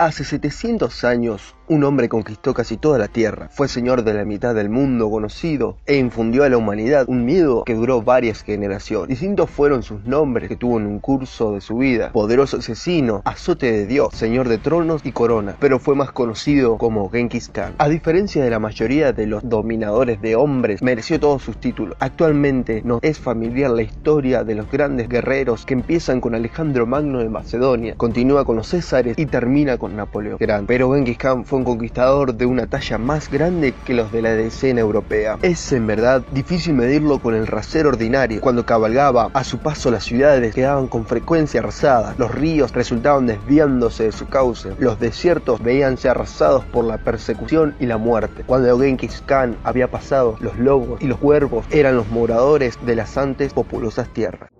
Hace 700 años, un hombre conquistó casi toda la tierra, fue señor de la mitad del mundo conocido e infundió a la humanidad un miedo que duró varias generaciones. Distintos fueron sus nombres que tuvo en un curso de su vida. Poderoso asesino, azote de Dios, señor de tronos y corona, pero fue más conocido como Genghis Khan. A diferencia de la mayoría de los dominadores de hombres, mereció todos sus títulos. Actualmente nos es familiar la historia de los grandes guerreros que empiezan con Alejandro Magno de Macedonia, continúa con los Césares y termina con Napoleón Grande. Pero Genghis Khan fue un conquistador de una talla más grande que los de la escena europea. Es en verdad difícil medirlo con el rasero ordinario. Cuando cabalgaba a su paso las ciudades quedaban con frecuencia arrasadas, los ríos resultaban desviándose de su cauce, los desiertos veíanse arrasados por la persecución y la muerte. Cuando Genghis Khan había pasado, los lobos y los cuervos eran los moradores de las antes populosas tierras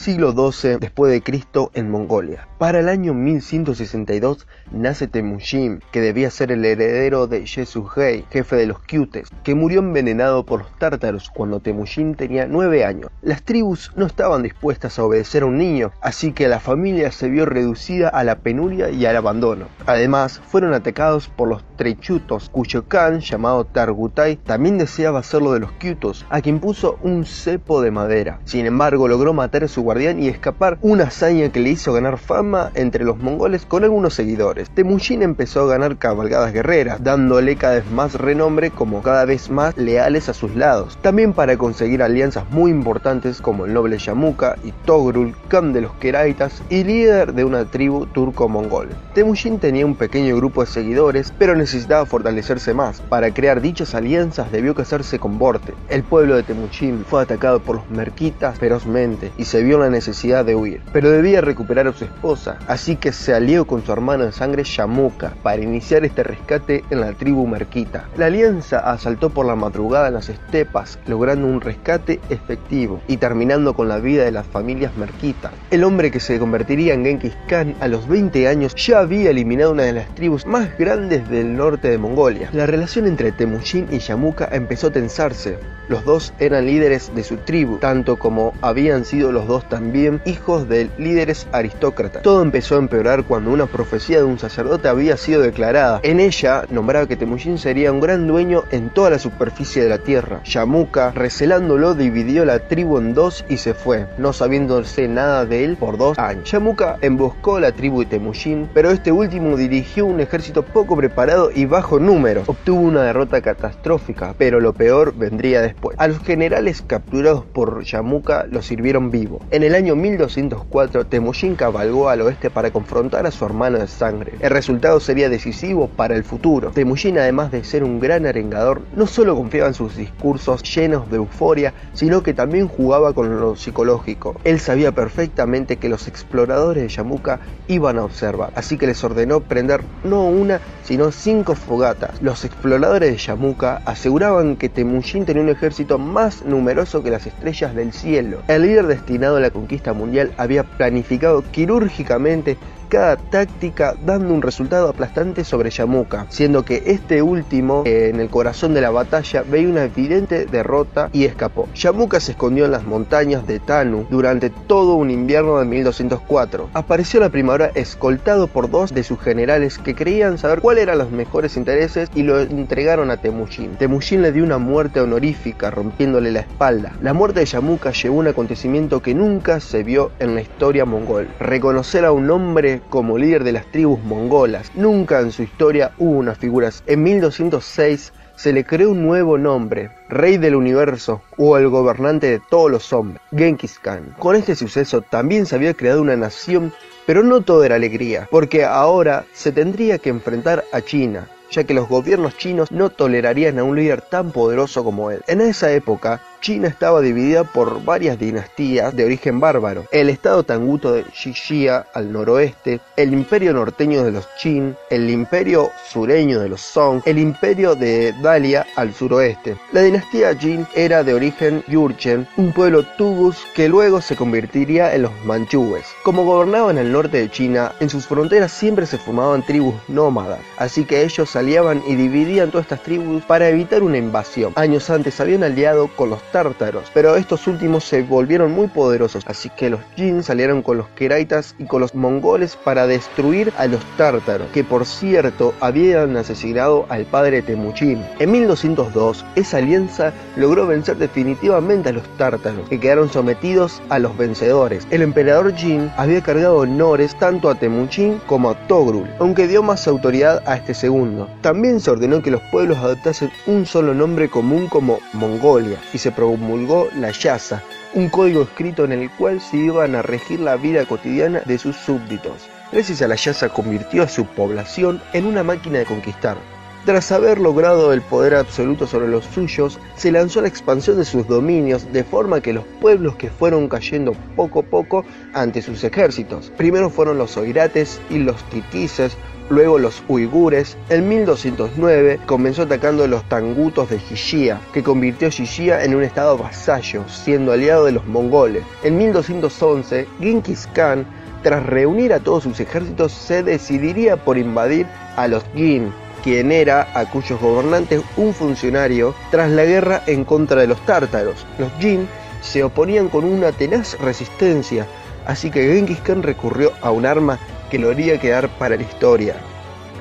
siglo XII después de Cristo en Mongolia. Para el año 1162 nace Temujin, que debía ser el heredero de Yesuhei, jefe de los Kyutes, que murió envenenado por los tártaros cuando Temujin tenía nueve años. Las tribus no estaban dispuestas a obedecer a un niño, así que la familia se vio reducida a la penuria y al abandono. Además, fueron atacados por los Trechutos, cuyo Khan, llamado Targutai, también deseaba hacerlo de los Kyutos, a quien puso un cepo de madera. Sin embargo, logró matar a su guardián y escapar, una hazaña que le hizo ganar fama entre los mongoles con algunos seguidores. Temujin empezó a ganar cabalgadas guerreras, dándole cada vez más renombre como cada vez más leales a sus lados. También para conseguir alianzas muy importantes como el noble Yamuka y Togrul, Khan de los Keraitas y líder de una tribu turco-mongol. Temujin tenía un pequeño grupo de seguidores, pero necesitaba fortalecerse más. Para crear dichas alianzas debió casarse con Borte. El pueblo de Temujin fue atacado por los merquitas ferozmente y se vio la necesidad de huir, pero debía recuperar a su esposa, así que se alió con su hermano de sangre Yamuka para iniciar este rescate en la tribu merquita. La alianza asaltó por la madrugada en las estepas, logrando un rescate efectivo y terminando con la vida de las familias merquitas. El hombre que se convertiría en Genghis Khan a los 20 años ya había eliminado una de las tribus más grandes del norte de Mongolia. La relación entre Temujin y Yamuka empezó a tensarse. Los dos eran líderes de su tribu, tanto como habían sido los dos también hijos de líderes aristócratas. Todo empezó a empeorar cuando una profecía de un sacerdote había sido declarada. En ella nombraba que Temujin sería un gran dueño en toda la superficie de la tierra. Yamuka, recelándolo, dividió la tribu en dos y se fue, no sabiéndose nada de él por dos años. Yamuka emboscó la tribu de Temujin, pero este último dirigió un ejército poco preparado y bajo número. Obtuvo una derrota catastrófica, pero lo peor vendría después. A los generales capturados por Yamuka los sirvieron vivos. En el año 1204, Temujin cabalgó al oeste para confrontar a su hermano de sangre. El resultado sería decisivo para el futuro. Temujin, además de ser un gran arengador, no solo confiaba en sus discursos llenos de euforia, sino que también jugaba con lo psicológico. Él sabía perfectamente que los exploradores de Yamuka iban a observar, así que les ordenó prender no una, sino cinco fogatas. Los exploradores de Yamuka aseguraban que Temujin tenía un ejército más numeroso que las estrellas del cielo. El líder destinado la conquista mundial había planificado quirúrgicamente cada táctica dando un resultado aplastante sobre Yamuka, siendo que este último, en el corazón de la batalla, veía una evidente derrota y escapó. Yamuka se escondió en las montañas de Tanu durante todo un invierno de 1204. Apareció la primavera escoltado por dos de sus generales que creían saber cuáles eran los mejores intereses y lo entregaron a Temujin. Temujin le dio una muerte honorífica rompiéndole la espalda. La muerte de Yamuka llevó un acontecimiento que nunca se vio en la historia mongol. Reconocer a un hombre como líder de las tribus mongolas. Nunca en su historia hubo unas figuras. En 1206 se le creó un nuevo nombre, Rey del Universo o el gobernante de todos los hombres, Genghis Khan. Con este suceso también se había creado una nación, pero no todo era alegría, porque ahora se tendría que enfrentar a China, ya que los gobiernos chinos no tolerarían a un líder tan poderoso como él. En esa época, China estaba dividida por varias dinastías de origen bárbaro. El estado tanguto de Xixia al noroeste, el imperio norteño de los Qin, el imperio sureño de los Song, el imperio de Dalia al suroeste. La dinastía Jin era de origen Yurchen, un pueblo tugus que luego se convertiría en los manchúes. Como gobernaban el norte de China, en sus fronteras siempre se formaban tribus nómadas, así que ellos aliaban y dividían todas estas tribus para evitar una invasión. Años antes habían aliado con los tártaros, pero estos últimos se volvieron muy poderosos, así que los Jin salieron con los Keraitas y con los mongoles para destruir a los tártaros, que por cierto habían asesinado al padre Temuchin. En 1202, esa alianza logró vencer definitivamente a los tártaros, que quedaron sometidos a los vencedores. El emperador Jin había cargado honores tanto a Temuchin como a Togrul, aunque dio más autoridad a este segundo. También se ordenó que los pueblos adoptasen un solo nombre común como Mongolia y se promulgó la Yasa, un código escrito en el cual se iban a regir la vida cotidiana de sus súbditos. Gracias a la Yasa convirtió a su población en una máquina de conquistar. Tras haber logrado el poder absoluto sobre los suyos, se lanzó a la expansión de sus dominios de forma que los pueblos que fueron cayendo poco a poco ante sus ejércitos. Primero fueron los oirates y los titises, luego los uigures. En 1209 comenzó atacando los tangutos de Xixia, que convirtió a Xixia en un estado vasallo, siendo aliado de los mongoles. En 1211, Genghis Khan, tras reunir a todos sus ejércitos, se decidiría por invadir a los Jin, quien era a cuyos gobernantes un funcionario tras la guerra en contra de los tártaros. Los Jin se oponían con una tenaz resistencia, así que Genghis Khan recurrió a un arma que lo haría quedar para la historia,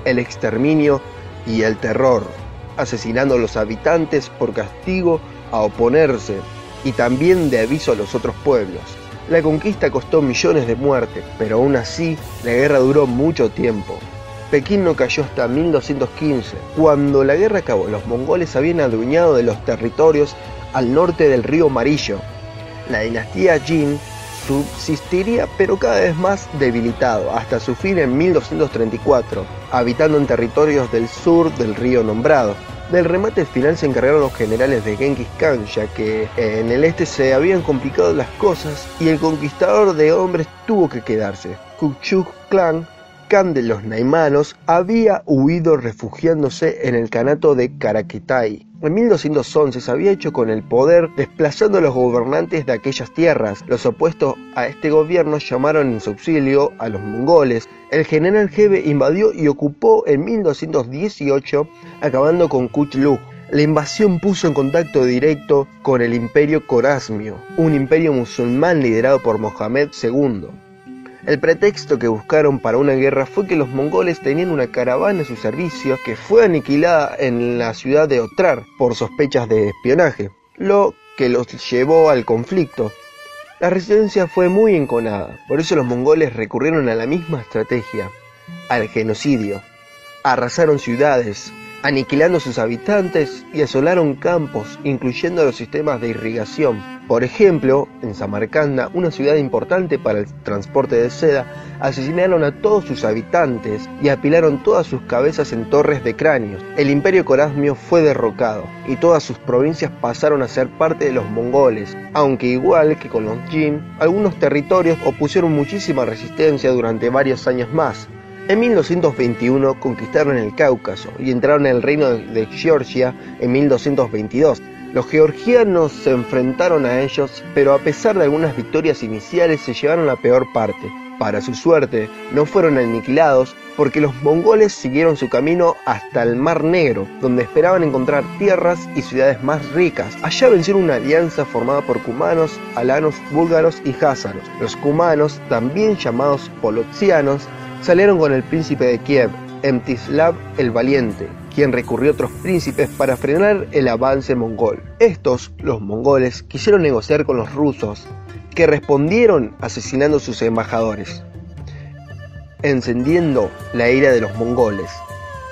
el exterminio y el terror, asesinando a los habitantes por castigo a oponerse y también de aviso a los otros pueblos. La conquista costó millones de muertes, pero aún así la guerra duró mucho tiempo. Pekín no cayó hasta 1215. Cuando la guerra acabó, los mongoles habían adueñado de los territorios al norte del río Amarillo. La dinastía Jin subsistiría pero cada vez más debilitado hasta su fin en 1234, habitando en territorios del sur del río nombrado. Del remate final se encargaron los generales de Genghis Khan, ya que en el este se habían complicado las cosas y el conquistador de hombres tuvo que quedarse. Kukchuk Klan Khan de los Naimanos había huido refugiándose en el canato de Karaketai. En 1211 se había hecho con el poder desplazando a los gobernantes de aquellas tierras. Los opuestos a este gobierno llamaron en su auxilio a los mongoles. El general Hebe invadió y ocupó en 1218 acabando con Kuchlug. La invasión puso en contacto directo con el imperio Corasmio, un imperio musulmán liderado por Mohamed II. El pretexto que buscaron para una guerra fue que los mongoles tenían una caravana a su servicio que fue aniquilada en la ciudad de Otrar por sospechas de espionaje, lo que los llevó al conflicto. La resistencia fue muy enconada, por eso los mongoles recurrieron a la misma estrategia, al genocidio. Arrasaron ciudades, aniquilando sus habitantes y asolaron campos, incluyendo los sistemas de irrigación. Por ejemplo, en Samarcanda, una ciudad importante para el transporte de seda, asesinaron a todos sus habitantes y apilaron todas sus cabezas en torres de cráneos. El imperio corasmio fue derrocado y todas sus provincias pasaron a ser parte de los mongoles, aunque igual que con los Jin, algunos territorios opusieron muchísima resistencia durante varios años más. En 1221 conquistaron el Cáucaso y entraron en el reino de Georgia en 1222. Los georgianos se enfrentaron a ellos, pero a pesar de algunas victorias iniciales se llevaron la peor parte. Para su suerte, no fueron aniquilados porque los mongoles siguieron su camino hasta el Mar Negro, donde esperaban encontrar tierras y ciudades más ricas. Allá vencieron una alianza formada por cumanos, alanos, búlgaros y házaros. Los cumanos, también llamados polotsianos, salieron con el príncipe de Kiev, Emtislav el Valiente, quien recurrió a otros príncipes para frenar el avance mongol. Estos, los mongoles, quisieron negociar con los rusos, que respondieron asesinando sus embajadores, encendiendo la ira de los mongoles.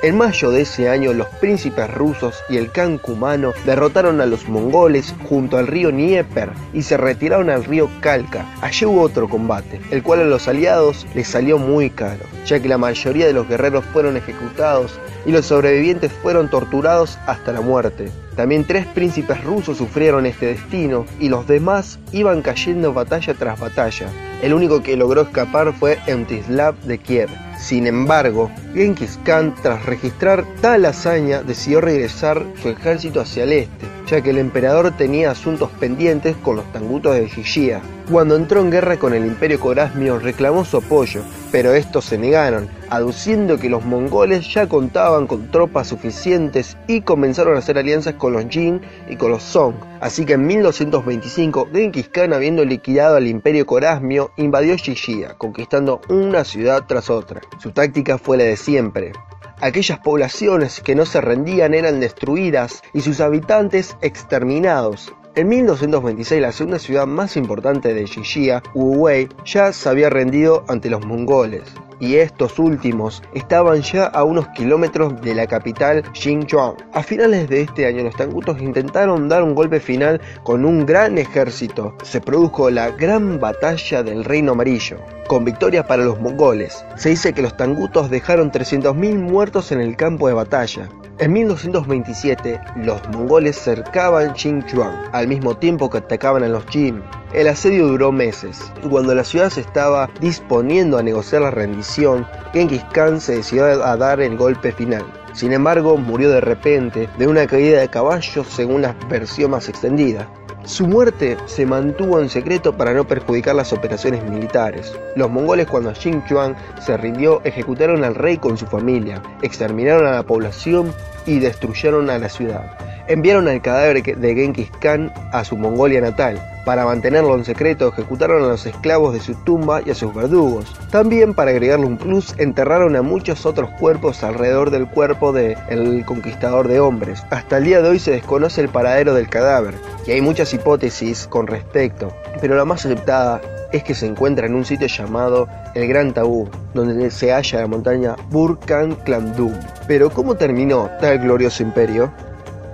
En mayo de ese año, los príncipes rusos y el Khan cumano derrotaron a los mongoles junto al río Dnieper y se retiraron al río Kalka. Allí hubo otro combate, el cual a los aliados les salió muy caro, ya que la mayoría de los guerreros fueron ejecutados y los sobrevivientes fueron torturados hasta la muerte. También tres príncipes rusos sufrieron este destino y los demás iban cayendo batalla tras batalla. El único que logró escapar fue Mstislav de Kiev. Sin embargo, Genghis Khan, tras registrar tal hazaña, decidió regresar su ejército hacia el este. Ya que el emperador tenía asuntos pendientes con los tangutos de Gijia. Cuando entró en guerra con el imperio corasmio reclamó su apoyo, pero estos se negaron, aduciendo que los mongoles ya contaban con tropas suficientes y comenzaron a hacer alianzas con los Jin y con los Song. Así que en 1225, Genghis Khan, habiendo liquidado al imperio corasmio, invadió Gijia, conquistando una ciudad tras otra. Su táctica fue la de siempre, Aquellas poblaciones que no se rendían eran destruidas y sus habitantes exterminados. En 1226 la segunda ciudad más importante de Xixia, Wuwei, ya se había rendido ante los mongoles y estos últimos estaban ya a unos kilómetros de la capital Xinjiang. A finales de este año los tangutos intentaron dar un golpe final con un gran ejército. Se produjo la gran batalla del Reino Amarillo, con victoria para los mongoles. Se dice que los tangutos dejaron 300.000 muertos en el campo de batalla. En 1227, los mongoles cercaban Xinjiang, al mismo tiempo que atacaban a los Jin. El asedio duró meses, y cuando la ciudad se estaba disponiendo a negociar la rendición, Genghis Khan se decidió a dar el golpe final. Sin embargo, murió de repente de una caída de caballos según la versión más extendida. Su muerte se mantuvo en secreto para no perjudicar las operaciones militares. Los mongoles cuando Xinjiang se rindió ejecutaron al rey con su familia, exterminaron a la población y destruyeron a la ciudad. Enviaron al cadáver de Genghis Khan a su Mongolia natal. Para mantenerlo en secreto, ejecutaron a los esclavos de su tumba y a sus verdugos. También, para agregarle un plus, enterraron a muchos otros cuerpos alrededor del cuerpo del el conquistador de hombres. Hasta el día de hoy se desconoce el paradero del cadáver, y hay muchas hipótesis con respecto, pero la más aceptada es que se encuentra en un sitio llamado El Gran Tabú, donde se halla la montaña Burkan Klandum. Pero ¿cómo terminó tal glorioso imperio?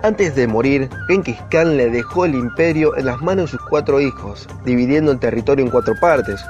Antes de morir, Genghis Khan le dejó el imperio en las manos de sus cuatro hijos, dividiendo el territorio en cuatro partes,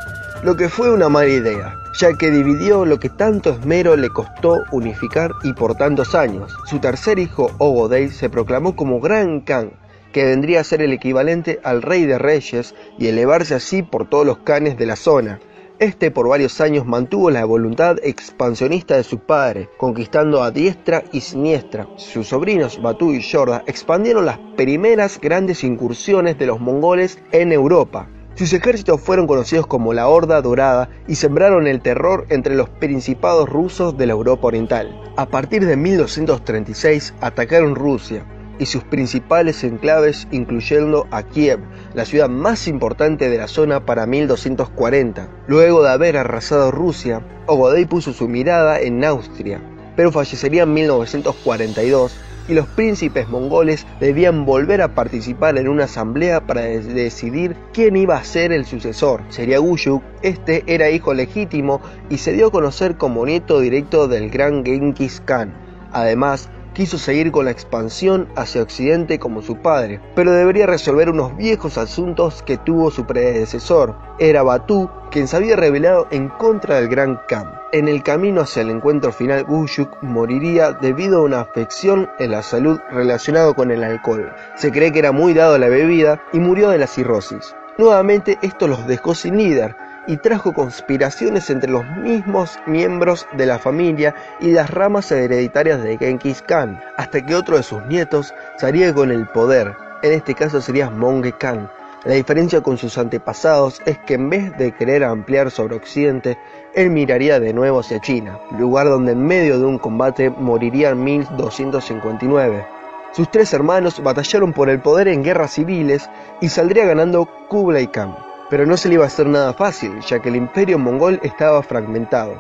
lo que fue una mala idea, ya que dividió lo que tanto esmero le costó unificar y por tantos años. Su tercer hijo, Ogodei, se proclamó como Gran Khan, que vendría a ser el equivalente al rey de reyes y elevarse así por todos los canes de la zona. Este por varios años mantuvo la voluntad expansionista de su padre, conquistando a diestra y siniestra. Sus sobrinos Batú y Yorda expandieron las primeras grandes incursiones de los mongoles en Europa. Sus ejércitos fueron conocidos como la Horda Dorada y sembraron el terror entre los principados rusos de la Europa Oriental. A partir de 1236 atacaron Rusia, y sus principales enclaves incluyendo a Kiev, la ciudad más importante de la zona para 1240. Luego de haber arrasado Rusia, Ogodei puso su mirada en Austria, pero fallecería en 1942 y los príncipes mongoles debían volver a participar en una asamblea para decidir quién iba a ser el sucesor. Sería Guyuk, este era hijo legítimo y se dio a conocer como nieto directo del gran Genghis Khan. Además, quiso seguir con la expansión hacia Occidente como su padre, pero debería resolver unos viejos asuntos que tuvo su predecesor. Era Batú quien se había rebelado en contra del Gran Khan. En el camino hacia el encuentro final, Guyuk moriría debido a una afección en la salud relacionada con el alcohol. Se cree que era muy dado a la bebida y murió de la cirrosis. Nuevamente esto los dejó sin líder, y trajo conspiraciones entre los mismos miembros de la familia y las ramas hereditarias de Genghis Khan, hasta que otro de sus nietos salía con el poder, en este caso sería Monge Khan. La diferencia con sus antepasados es que en vez de querer ampliar sobre Occidente, él miraría de nuevo hacia China, lugar donde en medio de un combate moriría en 1259. Sus tres hermanos batallaron por el poder en guerras civiles y saldría ganando Kublai Khan pero no se le iba a hacer nada fácil, ya que el imperio mongol estaba fragmentado.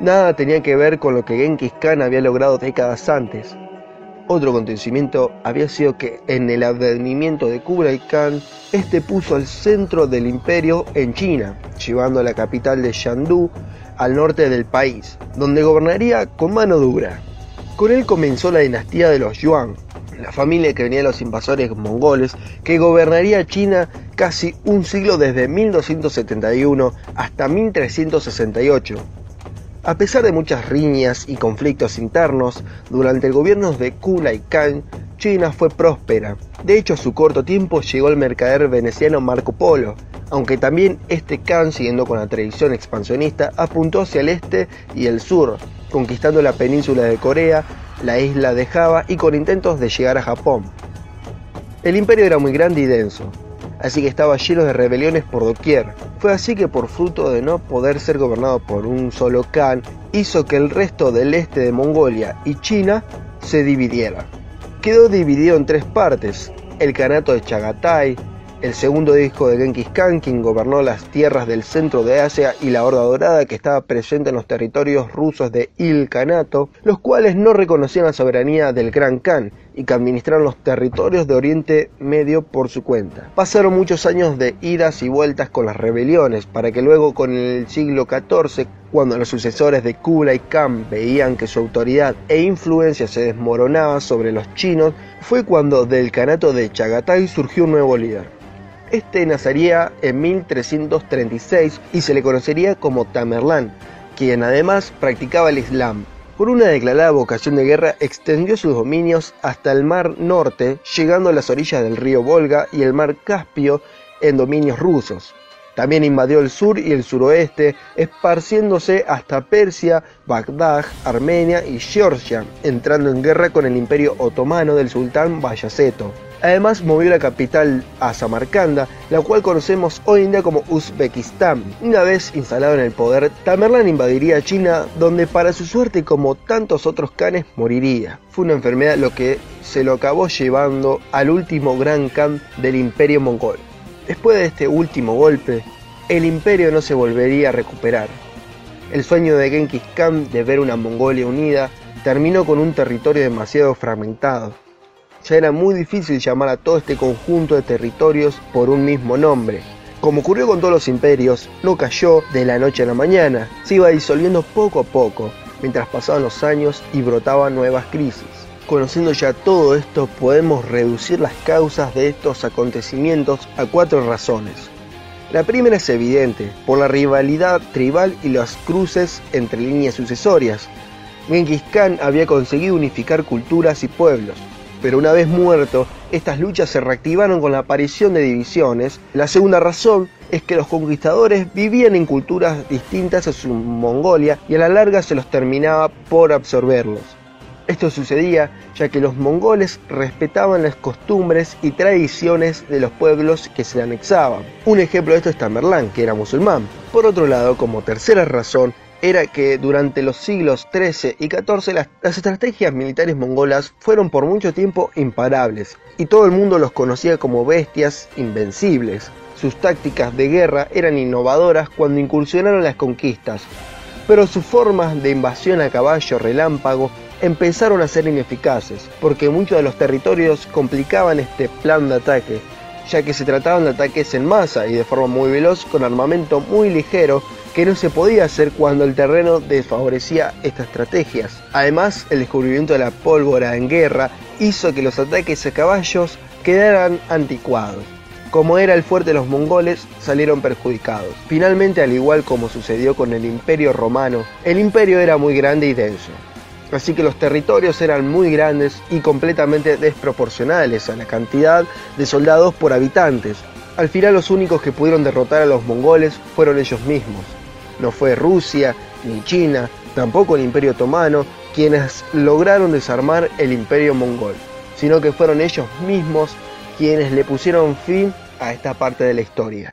Nada tenía que ver con lo que Genghis Khan había logrado décadas antes. Otro acontecimiento había sido que en el advenimiento de Kublai Khan, este puso al centro del imperio en China, llevando la capital de Shandu al norte del país, donde gobernaría con mano dura. Con él comenzó la dinastía de los Yuan, la familia que venía de los invasores mongoles, que gobernaría China casi un siglo desde 1271 hasta 1368. A pesar de muchas riñas y conflictos internos, durante el gobierno de Kublai Khan, China fue próspera. De hecho, a su corto tiempo llegó el mercader veneciano Marco Polo, aunque también este Khan, siguiendo con la tradición expansionista, apuntó hacia el este y el sur, conquistando la península de Corea, la isla de Java y con intentos de llegar a Japón. El imperio era muy grande y denso, así que estaba lleno de rebeliones por doquier. Fue así que por fruto de no poder ser gobernado por un solo Khan, hizo que el resto del este de Mongolia y China se dividiera. Quedó dividido en tres partes, el Kanato de Chagatai, el segundo hijo de Genghis Khan, quien gobernó las tierras del centro de Asia y la Horda Dorada que estaba presente en los territorios rusos de Il Kanato, los cuales no reconocían la soberanía del Gran Khan y que administraron los territorios de Oriente Medio por su cuenta. Pasaron muchos años de idas y vueltas con las rebeliones, para que luego con el siglo XIV, cuando los sucesores de Kublai Khan veían que su autoridad e influencia se desmoronaba sobre los chinos, fue cuando del Kanato de Chagatai surgió un nuevo líder. Este nacería en 1336 y se le conocería como Tamerlán, quien además practicaba el Islam. Por una declarada vocación de guerra, extendió sus dominios hasta el Mar Norte, llegando a las orillas del río Volga y el Mar Caspio en dominios rusos. También invadió el sur y el suroeste, esparciéndose hasta Persia, Bagdad, Armenia y Georgia, entrando en guerra con el imperio otomano del sultán Bayaceto. Además movió la capital a Samarcanda, la cual conocemos hoy en día como Uzbekistán. Una vez instalado en el poder, Tamerlán invadiría China, donde para su suerte como tantos otros canes moriría. Fue una enfermedad lo que se lo acabó llevando al último gran Khan del imperio mongol. Después de este último golpe, el imperio no se volvería a recuperar. El sueño de Genghis Khan de ver una Mongolia unida terminó con un territorio demasiado fragmentado ya era muy difícil llamar a todo este conjunto de territorios por un mismo nombre. Como ocurrió con todos los imperios, no cayó de la noche a la mañana, se iba disolviendo poco a poco, mientras pasaban los años y brotaban nuevas crisis. Conociendo ya todo esto, podemos reducir las causas de estos acontecimientos a cuatro razones. La primera es evidente, por la rivalidad tribal y las cruces entre líneas sucesorias. Genghis Khan había conseguido unificar culturas y pueblos, pero una vez muerto, estas luchas se reactivaron con la aparición de divisiones. La segunda razón es que los conquistadores vivían en culturas distintas a su Mongolia y a la larga se los terminaba por absorberlos. Esto sucedía ya que los mongoles respetaban las costumbres y tradiciones de los pueblos que se anexaban. Un ejemplo de esto es Tamerlán, que era musulmán. Por otro lado, como tercera razón, era que durante los siglos XIII y XIV las, estrategias militares mongolas fueron por mucho tiempo imparables y todo el mundo los conocía como bestias invencibles. Sus tácticas de guerra eran innovadoras cuando incursionaron las conquistas, pero sus formas de invasión a caballo relámpago empezaron a ser ineficaces, porque muchos de los territorios complicaban este plan de ataque, ya que se trataban de ataques en masa y de forma muy veloz con armamento muy ligero que no se podía hacer cuando el terreno desfavorecía estas estrategias. Además, el descubrimiento de la pólvora en guerra hizo que los ataques a caballos quedaran anticuados. Como era el fuerte de los mongoles, salieron perjudicados. Finalmente, al igual como sucedió con el imperio romano, el imperio era muy grande y denso. Así que los territorios eran muy grandes y completamente desproporcionales a la cantidad de soldados por habitantes. Al final los únicos que pudieron derrotar a los mongoles fueron ellos mismos. No fue Rusia ni China, tampoco el Imperio Otomano, quienes lograron desarmar el Imperio Mongol, sino que fueron ellos mismos quienes le pusieron fin a esta parte de la historia.